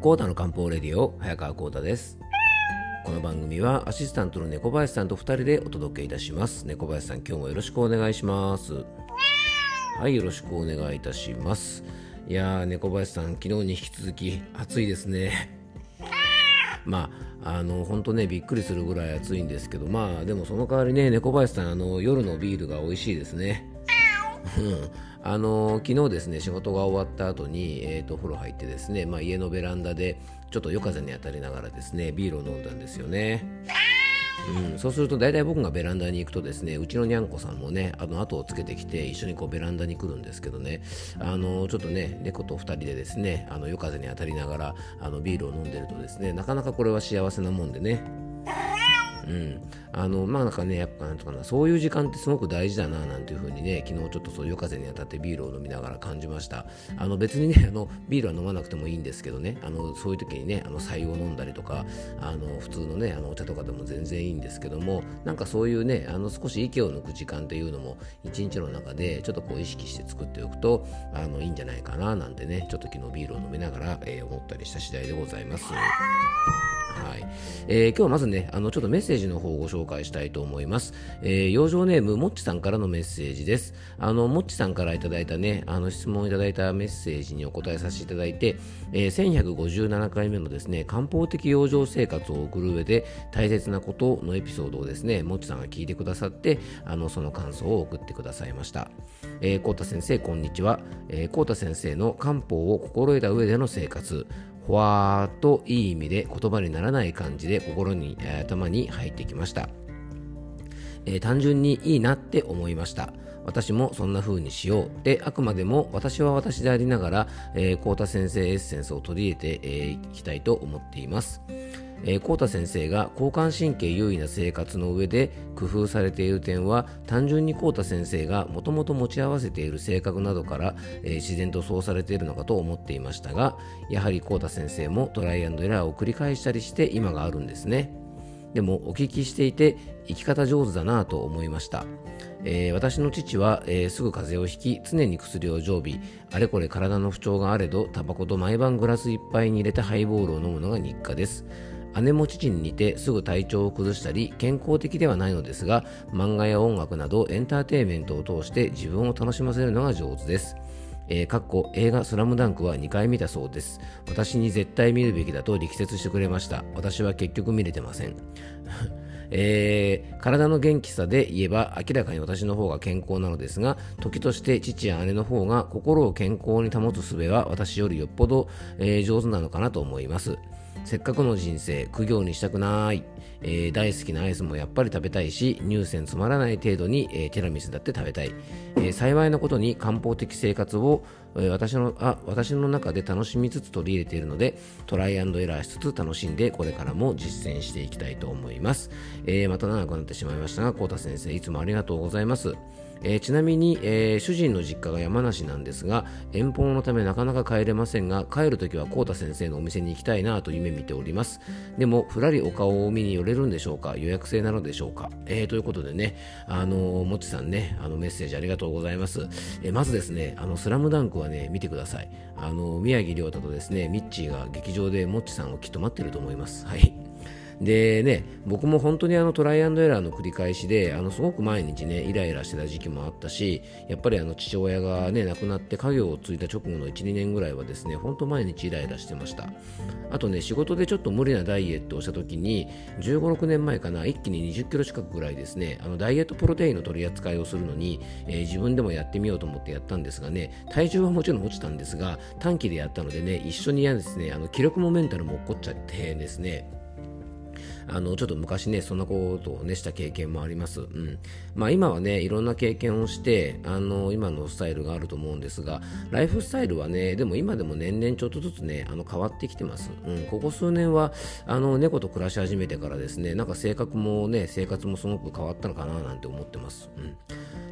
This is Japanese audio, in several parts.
コータの漢方レディオ早川コータです。この番組はアシスタントの猫林さんと2人でお届けいたします。猫林さん今日もよろしくお願いします。はいよろしくお願いいたします。いやー猫林さん昨日に引き続き暑いですね。まあ、あの本当ねびっくりするぐらい暑いんですけどまあでもその代わりね猫林さんあの夜のビールが美味しいですね。あの昨日ですね仕事が終わった後に、えーと、お風呂入ってですね、まあ、家のベランダでちょっと夜風に当たりながらですねビールを飲んだんですよね。うん、そうすると大体僕がベランダに行くとですねうちのにゃんこさんもねあの後をつけてきて一緒にこうベランダに来るんですけどねあのちょっとね猫と2人でですねあの夜風に当たりながらあのビールを飲んでるとですねなかなかこれは幸せなもんでね。うん、あのまあなんかねやっぱなんとかなそういう時間ってすごく大事だななんていう風にね昨日ちょっとそう夜風に当たってビールを飲みながら感じました。あの別にね あのビールは飲まなくてもいいんですけどね。あのそういう時にねあの白湯を飲んだりとかあの普通のねあのお茶とかでも全然いいんですけどもなんかそういうねあの少し息を抜く時間っていうのも一日の中でちょっとこう意識して作っておくとあのいいんじゃないかななんてねちょっと昨日ビールを飲みながら、えー、思ったりした次第でございます。はい。えー、今日はまずねあのちょっとメッセージの方をご紹介紹介したいと思います、えー、養生ネームもっちさんからのメッセージです。あのもっちさんからいただいたねあの質問いただいたメッセージにお答えさせていただいて、えー、1157回目のですね漢方的養生生活を送る上で大切なことのエピソードをですねもっちさんが聞いてくださってあのその感想を送ってくださいました。えー、コータ先生こんにちは、えー、コータ先生の漢方を心得た上での生活。ほわーっといい意味で言葉にならない感じで心に、え、頭に入ってきました、えー、単純にいいなって思いました。私もそんな風にしようであくまでも私は私でありながら、えー、田先生エッセンスを取り入れてい、えー、きたいと思っています。えー、コータ先生が交感神経優位な生活の上で工夫されている点は単純にコータ先生がもともと持ち合わせている性格などから、えー、自然とそうされているのかと思っていましたがやはりコータ先生もトライアンドエラーを繰り返したりして今があるんですね。でもお聞きしていて生き方上手だなと思いました、えー、私の父は、えー、すぐ風邪をひき常に薬を常備あれこれ体の不調があれどタバコと毎晩グラスいっぱいに入れてハイボールを飲むのが日課です。姉も父に似てすぐ体調を崩したり健康的ではないのですが漫画や音楽などエンターテインメントを通して自分を楽しませるのが上手です。えー、かっこ映画スラムダンクは2回見たそうです。私に絶対見るべきだと力説してくれました。私は結局見れてません。えー、体の元気さで言えば明らかに私の方が健康なのですが時として父や姉の方が心を健康に保つ術は私よりよっぽど、えー、上手なのかなと思います。せっかくの人生苦行にしたくない、えー、大好きなアイスもやっぱり食べたいし乳腺つまらない程度に、えー、ティラミスだって食べたい、えー、幸いなことに漢方的生活を、え私のあ私の中で楽しみつつ取り入れているのでトライアンドエラーしつつ楽しんでこれからも実践していきたいと思います、えまた長くなってしまいましたがコータ先生いつもありがとうございます。えー、ちなみに、えー、主人の実家が山梨なんですが遠方のためなかなか帰れませんが帰るときは浩太先生のお店に行きたいなと夢見ております。でもふらりお顔を見に寄れるんでしょうか？予約制なのでしょうか、えー、ということでねあのもちさんねあのメッセージありがとうございます、えまずですねあのスラムダンクはね見てください。あの宮城亮太とですねミッチーが劇場でもっちさんをきっと待ってると思います。はい。でね、僕も本当にあのトライアンドエラーの繰り返しで、あのすごく毎日ね、イライラしてた時期もあったし、やっぱりあの父親がね、亡くなって家業を継いだ直後の1、2年ぐらいはですね、本当毎日イライラしてました。あとね、仕事でちょっと無理なダイエットをした時に、15、6年前かな、一気に20キロ近くぐらいですね、あのダイエットプロテインの取り扱いをするのに、えー、自分でもやってみようと思ってやったんですがね、体重はもちろん落ちたんですが、短期でやったのでね、一緒にやですね、あの気力もメンタルも落っこっちゃってですね、あのちょっと昔ねそんなことをねした経験もあります、うん。まあ、今はねいろんな経験をしてあの今のスタイルがあると思うんですがライフスタイルはねでも今でも年々ちょっとずつねあの変わってきてます、うん、ここ数年はあの猫と暮らし始めてからですねなんか性格もね生活もすごく変わったのかななんて思ってます、うん。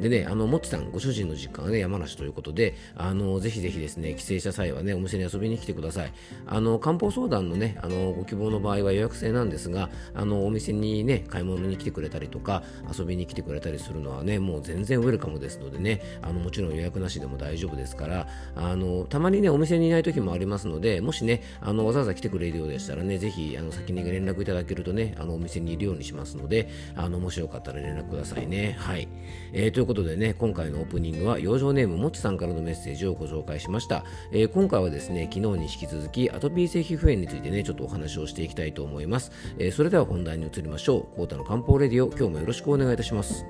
でね、あの、もっちさん、ご主人の実家がね、山梨ということで、あの、ぜひぜひですね、帰省した際はね、お店に遊びに来てください。あの、漢方相談のね、あの、ご希望の場合は予約制なんですが、あの、お店にね、買い物に来てくれたりとか、遊びに来てくれたりするのはね、もう全然ウェルカムですのでね、あの、もちろん予約なしでも大丈夫ですから、あの、たまにね、お店にいない時もありますので、もしね、あの、わざわざ来てくれるようでしたらね、ぜひ、あの、先に連絡いただけるとね、あの、お店にいるようにしますので、あの、もしよかったら連絡くださいね。はい。えー、いうことでね、今回のオープニングは、養生ネームもちさんからのメッセージをご紹介しました。えー、今回はですね、昨日に引き続き、アトピー性皮膚炎についてね、ちょっとお話をしていきたいと思います。えー、それでは本題に移りましょう。コータの漢方レディオ、今日もよろしくお願いいたします。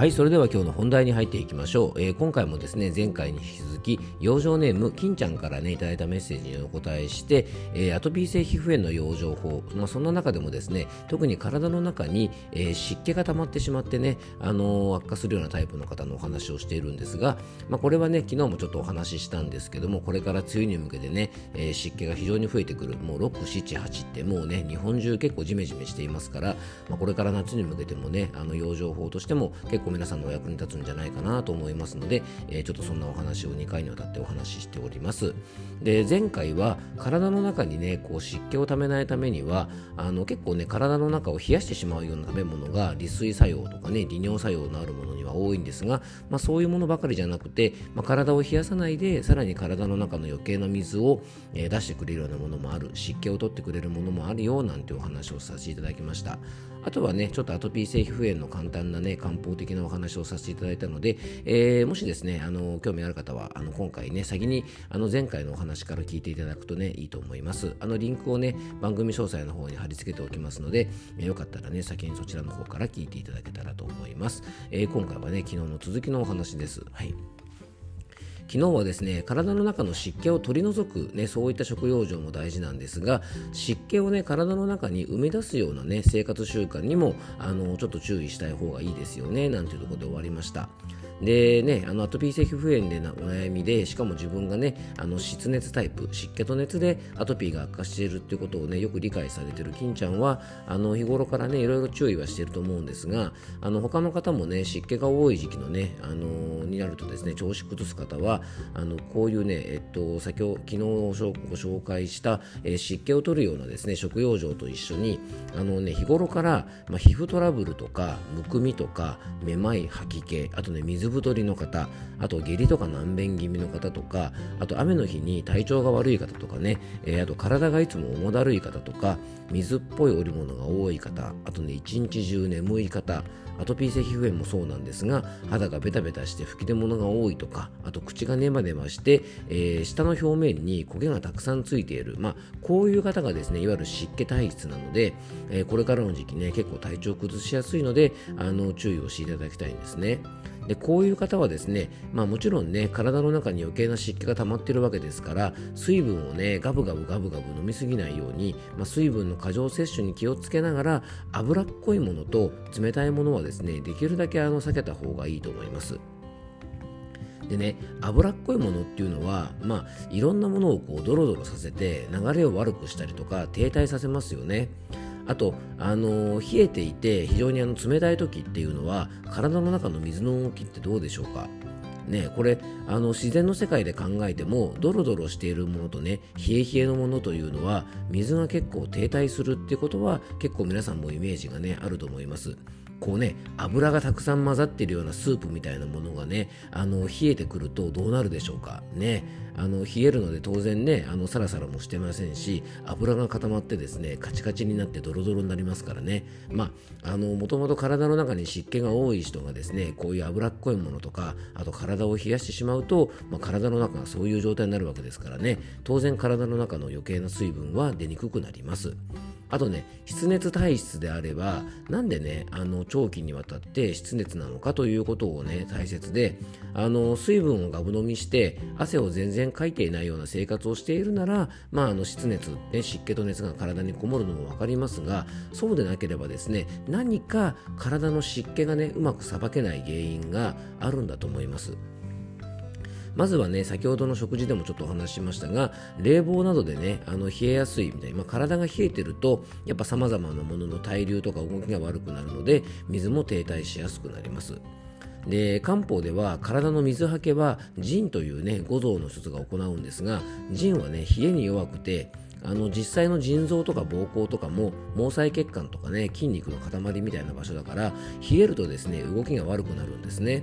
はい、それでは今日の本題に入っていきましょう。えー、今回もですね、前回に引き続き、養生ネーム、金ちゃんからね、いただいたメッセージにお答えして、えー、アトピー性皮膚炎の養生法、まあ、そんな中でもですね、特に体の中に、えー、湿気が溜まってしまってね、あの悪化するようなタイプの方のお話をしているんですが、まあ、これはね、昨日もちょっとお話ししたんですけども、これから梅雨に向けてね、え湿気が非常に増えてくる、もう6、7、8ってもうね、日本中結構ジメジメしていますから、まあ、これから夏に向けてもね、あの養生法としても結構皆さんのお役に立つんじゃないかなと思いますので、えー、ちょっとそんなお話を2回にわたってお話ししております。で前回は体の中にねこう湿気をためないためにはあの結構ね体の中を冷やしてしまうような食べ物が利水作用とかね利尿作用のあるものには多いんですが、まあ、そういうものばかりじゃなくて、まあ、体を冷やさないでさらに体の中の余計な水を、えー、出してくれるようなものもある湿気を取ってくれるものもあるよなんてお話をさせていただきました。あとはねちょっとアトピー性皮膚炎の簡単なね漢方的なお話をさせていただいたので、えー、もしですねあの興味ある方はあの今回ね先にあの前回のお話から聞いていただくとねいいと思います。あのリンクをね番組詳細の方に貼り付けておきますので、えー、よかったらね先にそちらの方から聞いていただけたらと思います、えー、今回はね昨日の続きのお話です。はい。昨日はですね体の中の湿気を取り除く、ね、そういった食用場も大事なんですが湿気をね体の中に生み出すようなね生活習慣にもあのちょっと注意したい方がいいですよねなんていうところで終わりました。でね、あのアトピー性皮膚炎でなお悩みで、しかも自分がね、あの湿熱タイプ、湿気と熱でアトピーが悪化しているっていうことをね、よく理解されてる金ちゃんは、あの日頃からね、いろいろ注意はしていると思うんですが、あの他の方もね、湿気が多い時期のね、あのになるとですね、調子崩す方は、あのこういうね、えっと、先ほど、昨日ご紹介した、えー、湿気を取るようなですね、食用状と一緒に、あのね、日頃から、まあ、皮膚トラブルとか、むくみとか、めまい、吐き気、あとね、水太りの方あと下痢とか難便気味の方とかあと雨の日に体調が悪い方とかね、えー、あと体がいつも重だるい方とか水っぽい織物が多い方あとね一日中眠い方アトピー性皮膚炎もそうなんですが肌がベタベタして吹き出物が多いとかあと口がネバネバして、えー、下の表面に焦げがたくさんついている、まあ、こういう方がですねいわゆる湿気体質なので、えー、これからの時期ね結構体調崩しやすいのであの注意をしていただきたいんですね。でこういう方はですね、まあ、もちろんね体の中に余計な湿気が溜まっているわけですから水分をねガブガブガブガブ飲みすぎないように、まあ、水分の過剰摂取に気をつけながら脂っこいものと冷たいものはですねできるだけあの避けた方がいいと思います。でね脂っこいものっていうのはまあいろんなものをこうドロドロさせて流れを悪くしたりとか停滞させますよね。あと、あの冷えていて非常にあの冷たい時っていうのは体の中の水の動きってどうでしょうか？ね、これあの自然の世界で考えてもドロドロしているものとね冷え冷えのものというのは水が結構停滞するってことは結構皆さんもイメージがねあると思います。こうね油がたくさん混ざっているようなスープみたいなものがねあの冷えてくるとどうなるでしょうか。ね。あの冷えるので当然ねあのサラサラもしてませんし油が固まってですねカチカチになってドロドロになりますからね。まあのもともと体の中に湿気が多い人がですねこういう脂っこいものとかあと体を冷やしてしまうと、まあ、体の中がそういう状態になるわけですからね当然体の中の余計な水分は出にくくなりますあとね湿熱体質であればなんでねあの長期にわたって湿熱なのかということをね大切であの水分をガブ飲みして汗を全然かいていないような生活をしているなら、まあ、あの湿熱、ね、湿気と熱が体にこもるのも分かりますがそうでなければですね何か体の湿気がねうまくさばけない原因があるんだと思います。まずはね先ほどの食事でもちょっとお話ししましたが冷房などでねあの冷えやすいみたいな、まあ、体が冷えてるとやっぱ様々なものの対流とか動きが悪くなるので水も停滞しやすくなります。で漢方では体の水はけは腎というね五臓の一つが行うんですが腎はね冷えに弱くてあの実際の腎臓とか膀胱とかも毛細血管とかね筋肉の塊みたいな場所だから冷えるとですね動きが悪くなるんですね。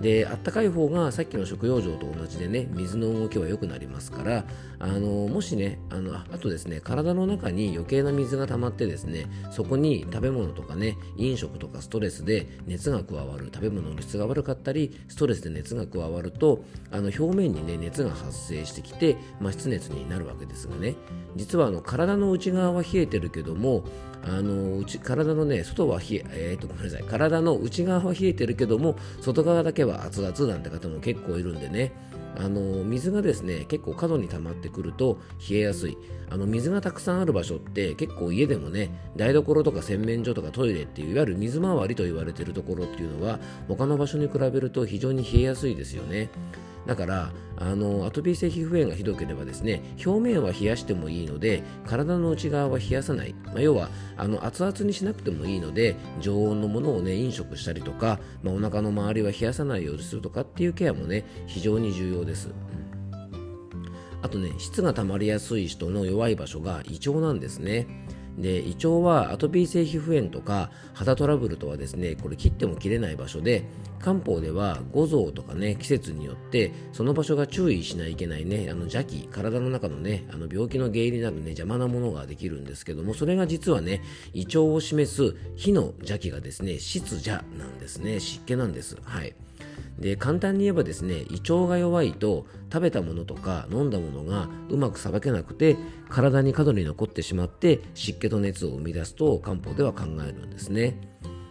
であったかい方がさっきの食用状と同じでね水の動きは良くなりますからあのもしねあのあとですね体の中に余計な水が溜まってですねそこに食べ物とかね飲食とかストレスで熱が加わる食べ物の質が悪かったりストレスで熱が加わるとあの表面にね熱が発生してきて、まあ、湿熱になるわけですがね。実はあの体の内側は冷えてるけどもあの内体のね外は冷ええー、とごめんなさい。体の内側は冷えてるけども外側だけは熱々なんて方も結構いるんでね。あの水がですね結構角に溜まってくると冷えやすい。あの水がたくさんある場所って結構家でもね台所とか洗面所とかトイレっていういわゆる水回りと言われてるところっていうのは他の場所に比べると非常に冷えやすいですよね。だからあのアトピー性皮膚炎がひどければですね表面は冷やしてもいいので体の内側は冷やさない、まあ、要はあの熱々にしなくてもいいので常温のものをね飲食したりとか、まあ、お腹の周りは冷やさないようにするとかっていうケアもね非常に重要です、あとね質が溜まりやすい人の弱い場所が胃腸なんですね。で胃腸はアトピー性皮膚炎とか肌トラブルとはですねこれ切っても切れない場所で漢方では五臓とかね季節によってその場所が注意しないといけないねあの邪気体の中のねあの病気の原因になるね邪魔なものができるんですけどもそれが実はね胃腸を示す火の邪気がですね湿邪なんですね湿気なんです。はい。で簡単に言えばですね胃腸が弱いと食べたものとか飲んだものがうまくさばけなくて体に過度に残ってしまって湿気と熱を生み出すと漢方では考えるんですね。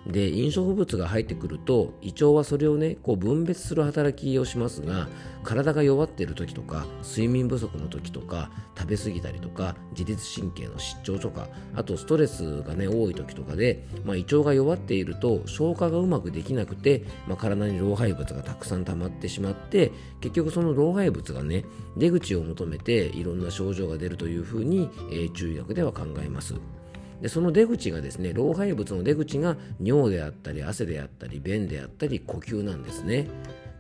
で飲食物が入ってくると胃腸はそれをねこう分別する働きをしますが体が弱っている時とか睡眠不足の時とか食べ過ぎたりとか自律神経の失調とかあとストレスがね多い時とかで、まあ、胃腸が弱っていると消化がうまくできなくて、まあ、体に老廃物がたくさん溜まってしまって結局その老廃物がね出口を求めていろんな症状が出るというふうに、えー、中医学では考えます。でその出口がですね老廃物の出口が尿であったり汗であったり便であったり呼吸なんですね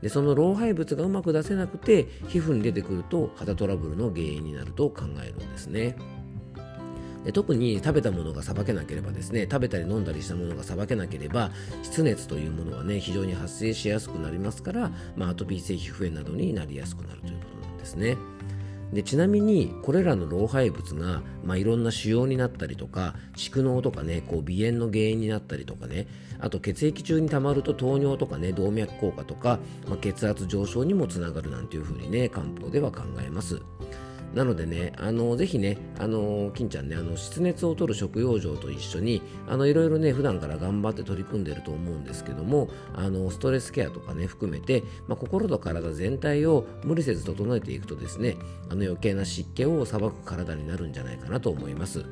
でその老廃物がうまく出せなくて皮膚に出てくると肌トラブルの原因になると考えるんですねで特に食べたものがさばけなければですね食べたり飲んだりしたものがさばけなければ湿熱というものはね非常に発生しやすくなりますから、まあ、アトピー性皮膚炎などになりやすくなるということなんですね。でちなみにこれらの老廃物が、まあ、いろんな腫瘍になったりとか蓄膿とかねこう鼻炎の原因になったりとかねあと血液中に溜まると糖尿とかね動脈硬化とか、まあ、血圧上昇にもつながるなんていうふうにね漢方では考えます。なのでね、あのぜひね、あの金ちゃんね、あの湿熱を取る食用場と一緒に、あのいろいろね、普段から頑張って取り組んでると思うんですけども、あのストレスケアとかね、含めて、まあ、心と体全体を無理せず整えていくとですね、あの余計な湿気をさばく体になるんじゃないかなと思います。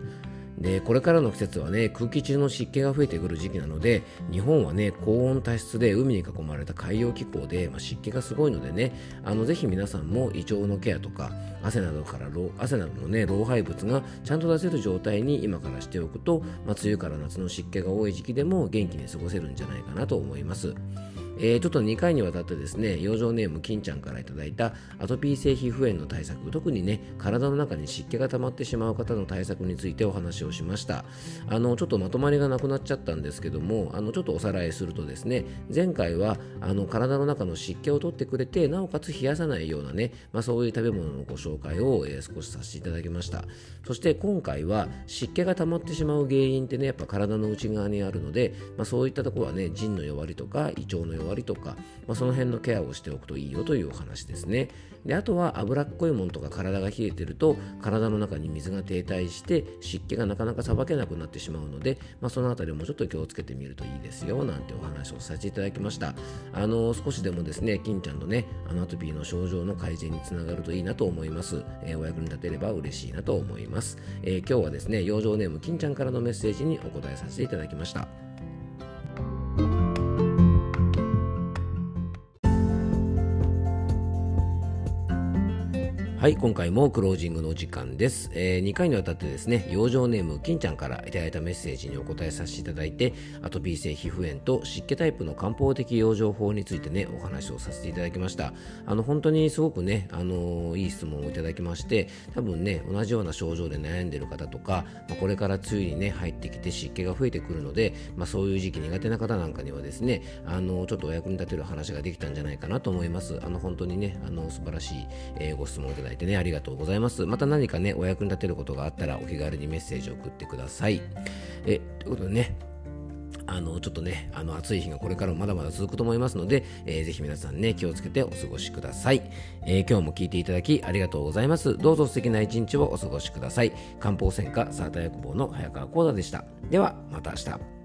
でこれからの季節はね空気中の湿気が増えてくる時期なので日本はね高温多湿で海に囲まれた海洋気候で、まあ、湿気がすごいのでねあのぜひ皆さんも胃腸のケアとか汗などから汗などのね老廃物がちゃんと出せる状態に今からしておくと、まあ、梅雨から夏の湿気が多い時期でも元気に過ごせるんじゃないかなと思います。えー、ちょっと2回にわたってですね、養生ネーム金ちゃんからいただいたアトピー性皮膚炎の対策、特にね、体の中に湿気が溜まってしまう方の対策についてお話をしました。あの、ちょっとまとまりがなくなっちゃったんですけども、あの、ちょっとおさらいするとですね、前回は、あの、体の中の湿気を取ってくれて、なおかつ冷やさないようなね、まあ、そういう食べ物のご紹介を、えー、少しさせていただきました。そして今回は湿気が溜まってしまう原因ってね、やっぱ体の内側にあるので、まあ、そういったところはね、腎の弱りとか胃腸の弱りとか、まあ、その辺のケアをしておくといいよというお話ですね。であとは脂っこいものとか体が冷えてると体の中に水が停滞して湿気がなかなかさばけなくなってしまうので、まあ、その辺りもちょっと気をつけてみるといいですよなんてお話をさせていただきました。あの少しでもですね金ちゃんのねアナトピーの症状の改善につながるといいなと思います、えー、お役に立てれば嬉しいなと思います、えー、今日はですね養生ネーム金ちゃんからのメッセージにお答えさせていただきました。はい今回もクロージングの時間です、えー、2回にわたってですね養生ネーム金ちゃんからいただいたメッセージにお答えさせていただいてアトピー性皮膚炎と湿気タイプの漢方的養生法についてねお話をさせていただきました。あの本当にすごくねあのいい質問をいただきまして多分ね同じような症状で悩んでる方とか、まあ、これから梅雨にね入ってきて湿気が増えてくるので、まあ、そういう時期苦手な方なんかにはですねあのちょっとお役に立てる話ができたんじゃないかなと思います。あの本当にねあの素晴らしい、え、ご質問をいただいてねありがとうございます。また何かねお役に立てることがあったらお気軽にメッセージを送ってください。えということでねあのちょっとねあの暑い日がこれからもまだまだ続くと思いますので、えー、ぜひ皆さんね気をつけてお過ごしください、えー、今日も聞いていただきありがとうございます。どうぞ素敵な一日をお過ごしください。漢方専科サーター薬房の早川幸太でした。ではまた明日。